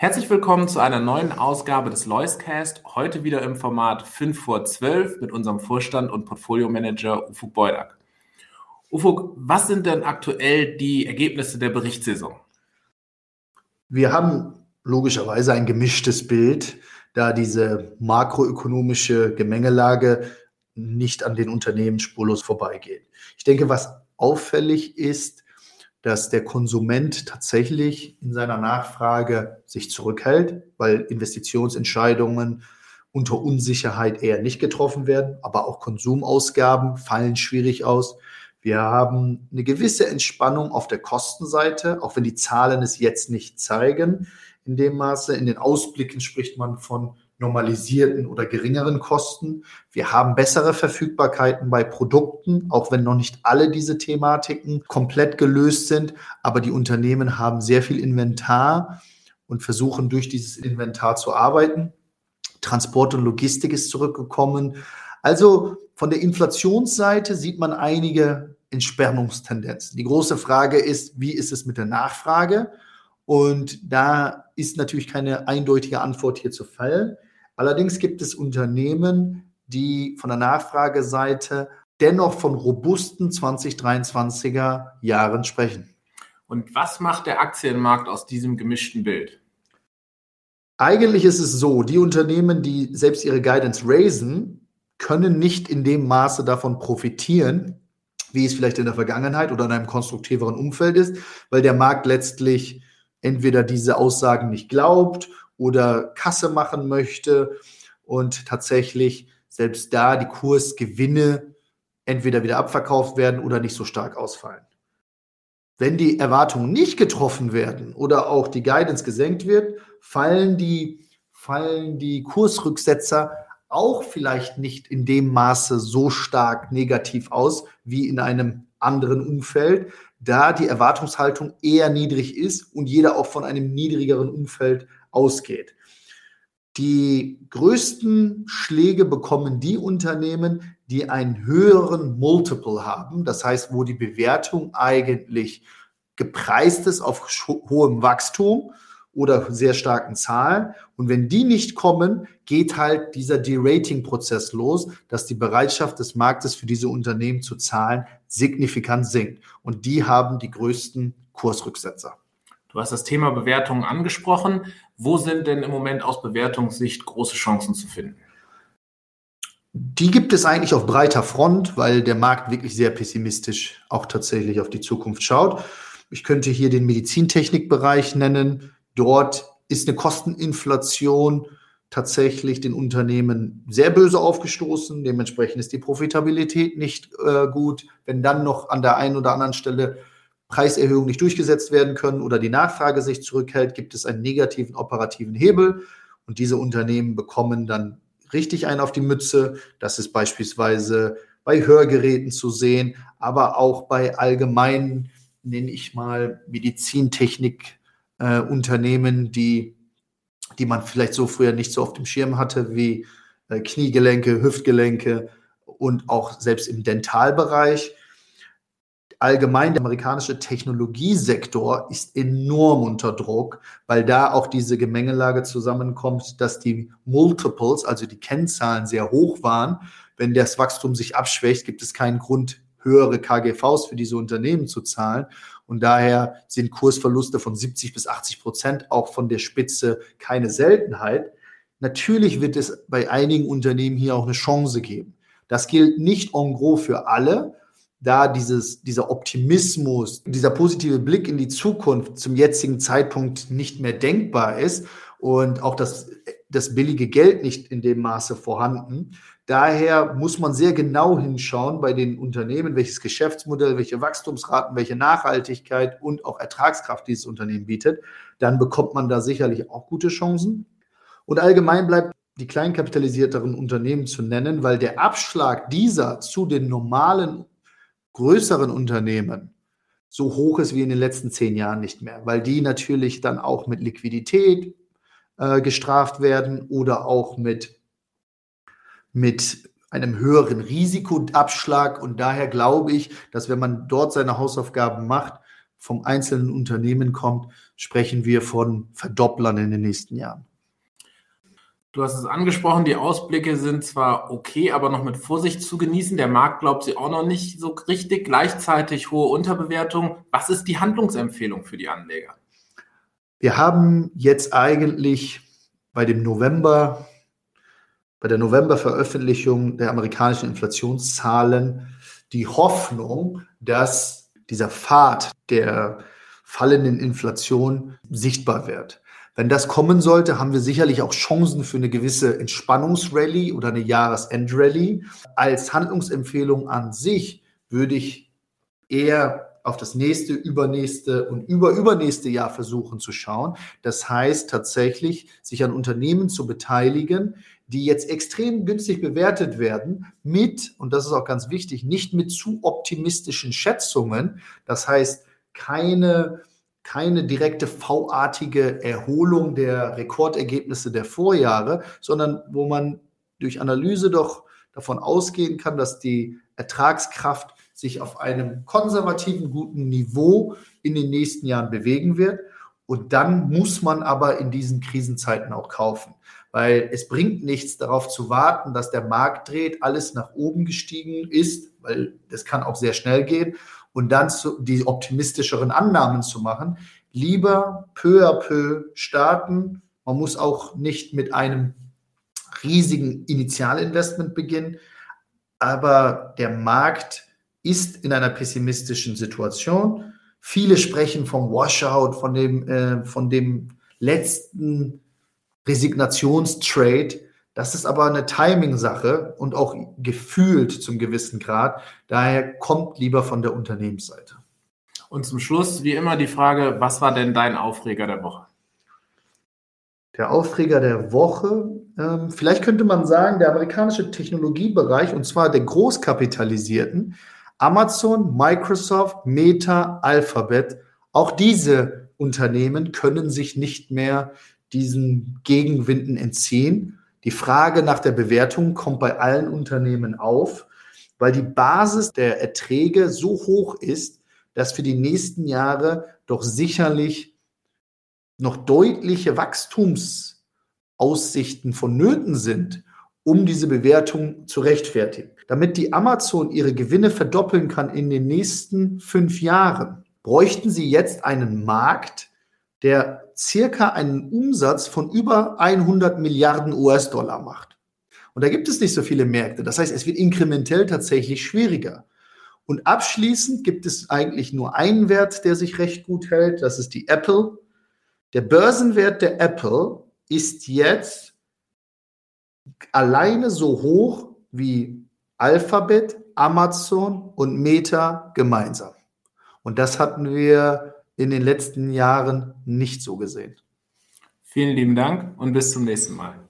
Herzlich willkommen zu einer neuen Ausgabe des Loiscast. Heute wieder im Format 5 vor 12 mit unserem Vorstand und Portfoliomanager Ufuk Beudak. Ufuk, was sind denn aktuell die Ergebnisse der Berichtssaison? Wir haben logischerweise ein gemischtes Bild, da diese makroökonomische Gemengelage nicht an den Unternehmen spurlos vorbeigeht. Ich denke, was auffällig ist, dass der Konsument tatsächlich in seiner Nachfrage sich zurückhält, weil Investitionsentscheidungen unter Unsicherheit eher nicht getroffen werden, aber auch Konsumausgaben fallen schwierig aus. Wir haben eine gewisse Entspannung auf der Kostenseite, auch wenn die Zahlen es jetzt nicht zeigen. In dem Maße, in den Ausblicken spricht man von normalisierten oder geringeren Kosten. Wir haben bessere Verfügbarkeiten bei Produkten, auch wenn noch nicht alle diese Thematiken komplett gelöst sind. Aber die Unternehmen haben sehr viel Inventar und versuchen durch dieses Inventar zu arbeiten. Transport und Logistik ist zurückgekommen. Also von der Inflationsseite sieht man einige Entsperrungstendenzen. Die große Frage ist, wie ist es mit der Nachfrage? Und da ist natürlich keine eindeutige Antwort hier zu fallen. Allerdings gibt es Unternehmen, die von der Nachfrageseite dennoch von robusten 2023er Jahren sprechen. Und was macht der Aktienmarkt aus diesem gemischten Bild? Eigentlich ist es so, die Unternehmen, die selbst ihre Guidance raisen, können nicht in dem Maße davon profitieren, wie es vielleicht in der Vergangenheit oder in einem konstruktiveren Umfeld ist, weil der Markt letztlich entweder diese Aussagen nicht glaubt oder Kasse machen möchte und tatsächlich selbst da die Kursgewinne entweder wieder abverkauft werden oder nicht so stark ausfallen. Wenn die Erwartungen nicht getroffen werden oder auch die Guidance gesenkt wird, fallen die, fallen die Kursrücksetzer auch vielleicht nicht in dem Maße so stark negativ aus wie in einem anderen Umfeld, da die Erwartungshaltung eher niedrig ist und jeder auch von einem niedrigeren Umfeld ausgeht. Die größten Schläge bekommen die Unternehmen, die einen höheren Multiple haben, das heißt, wo die Bewertung eigentlich gepreist ist auf hohem Wachstum oder sehr starken Zahlen. Und wenn die nicht kommen, geht halt dieser Derating-Prozess los, dass die Bereitschaft des Marktes für diese Unternehmen zu zahlen signifikant sinkt. Und die haben die größten Kursrücksetzer. Du hast das Thema Bewertungen angesprochen. Wo sind denn im Moment aus Bewertungssicht große Chancen zu finden? Die gibt es eigentlich auf breiter Front, weil der Markt wirklich sehr pessimistisch auch tatsächlich auf die Zukunft schaut. Ich könnte hier den Medizintechnikbereich nennen. Dort ist eine Kosteninflation tatsächlich den Unternehmen sehr böse aufgestoßen. Dementsprechend ist die Profitabilität nicht äh, gut. Wenn dann noch an der einen oder anderen Stelle Preiserhöhungen nicht durchgesetzt werden können oder die Nachfrage sich zurückhält, gibt es einen negativen operativen Hebel und diese Unternehmen bekommen dann richtig einen auf die Mütze. Das ist beispielsweise bei Hörgeräten zu sehen, aber auch bei allgemeinen, nenne ich mal, Medizintechnik-Unternehmen, äh, die, die man vielleicht so früher nicht so auf dem Schirm hatte, wie äh, Kniegelenke, Hüftgelenke und auch selbst im Dentalbereich allgemein der amerikanische Technologiesektor ist enorm unter Druck, weil da auch diese Gemengelage zusammenkommt, dass die Multiples, also die Kennzahlen sehr hoch waren. Wenn das Wachstum sich abschwächt, gibt es keinen Grund, höhere KGVs für diese Unternehmen zu zahlen. Und daher sind Kursverluste von 70 bis 80 Prozent auch von der Spitze keine Seltenheit. Natürlich wird es bei einigen Unternehmen hier auch eine Chance geben. Das gilt nicht en gros für alle, da dieses, dieser Optimismus, dieser positive Blick in die Zukunft zum jetzigen Zeitpunkt nicht mehr denkbar ist und auch das, das billige Geld nicht in dem Maße vorhanden. Daher muss man sehr genau hinschauen bei den Unternehmen, welches Geschäftsmodell, welche Wachstumsraten, welche Nachhaltigkeit und auch Ertragskraft dieses Unternehmen bietet. Dann bekommt man da sicherlich auch gute Chancen. Und allgemein bleibt die kleinkapitalisierteren Unternehmen zu nennen, weil der Abschlag dieser zu den normalen größeren Unternehmen so hoch ist wie in den letzten zehn Jahren nicht mehr, weil die natürlich dann auch mit Liquidität äh, gestraft werden oder auch mit, mit einem höheren Risikoabschlag. Und daher glaube ich, dass wenn man dort seine Hausaufgaben macht, vom einzelnen Unternehmen kommt, sprechen wir von Verdopplern in den nächsten Jahren. Du hast es angesprochen, die Ausblicke sind zwar okay, aber noch mit Vorsicht zu genießen. Der Markt glaubt sie auch noch nicht so richtig. Gleichzeitig hohe Unterbewertung. Was ist die Handlungsempfehlung für die Anleger? Wir haben jetzt eigentlich bei dem November, bei der November-Veröffentlichung der amerikanischen Inflationszahlen die Hoffnung, dass dieser Pfad der fallenden Inflation sichtbar wird. Wenn das kommen sollte, haben wir sicherlich auch Chancen für eine gewisse Entspannungsrallye oder eine Jahresendrallye. Als Handlungsempfehlung an sich würde ich eher auf das nächste, übernächste und überübernächste Jahr versuchen zu schauen. Das heißt tatsächlich, sich an Unternehmen zu beteiligen, die jetzt extrem günstig bewertet werden, mit, und das ist auch ganz wichtig, nicht mit zu optimistischen Schätzungen. Das heißt, keine, keine direkte V-artige Erholung der Rekordergebnisse der Vorjahre, sondern wo man durch Analyse doch davon ausgehen kann, dass die Ertragskraft sich auf einem konservativen, guten Niveau in den nächsten Jahren bewegen wird. Und dann muss man aber in diesen Krisenzeiten auch kaufen, weil es bringt nichts darauf zu warten, dass der Markt dreht, alles nach oben gestiegen ist, weil das kann auch sehr schnell gehen und dann zu, die optimistischeren Annahmen zu machen. Lieber peu à peu starten. Man muss auch nicht mit einem riesigen Initialinvestment beginnen, aber der Markt ist in einer pessimistischen Situation. Viele sprechen vom Washout, von dem, äh, von dem letzten Resignationstrade. Das ist aber eine Timing-Sache und auch gefühlt zum gewissen Grad. Daher kommt lieber von der Unternehmensseite. Und zum Schluss, wie immer, die Frage, was war denn dein Aufreger der Woche? Der Aufreger der Woche, ähm, vielleicht könnte man sagen, der amerikanische Technologiebereich, und zwar der Großkapitalisierten, Amazon, Microsoft, Meta, Alphabet, auch diese Unternehmen können sich nicht mehr diesen Gegenwinden entziehen. Die Frage nach der Bewertung kommt bei allen Unternehmen auf, weil die Basis der Erträge so hoch ist, dass für die nächsten Jahre doch sicherlich noch deutliche Wachstumsaussichten vonnöten sind, um diese Bewertung zu rechtfertigen. Damit die Amazon ihre Gewinne verdoppeln kann in den nächsten fünf Jahren, bräuchten sie jetzt einen Markt, der circa einen Umsatz von über 100 Milliarden US-Dollar macht. Und da gibt es nicht so viele Märkte. Das heißt, es wird inkrementell tatsächlich schwieriger. Und abschließend gibt es eigentlich nur einen Wert, der sich recht gut hält. Das ist die Apple. Der Börsenwert der Apple ist jetzt alleine so hoch wie Alphabet, Amazon und Meta gemeinsam. Und das hatten wir in den letzten Jahren nicht so gesehen. Vielen lieben Dank und bis zum nächsten Mal.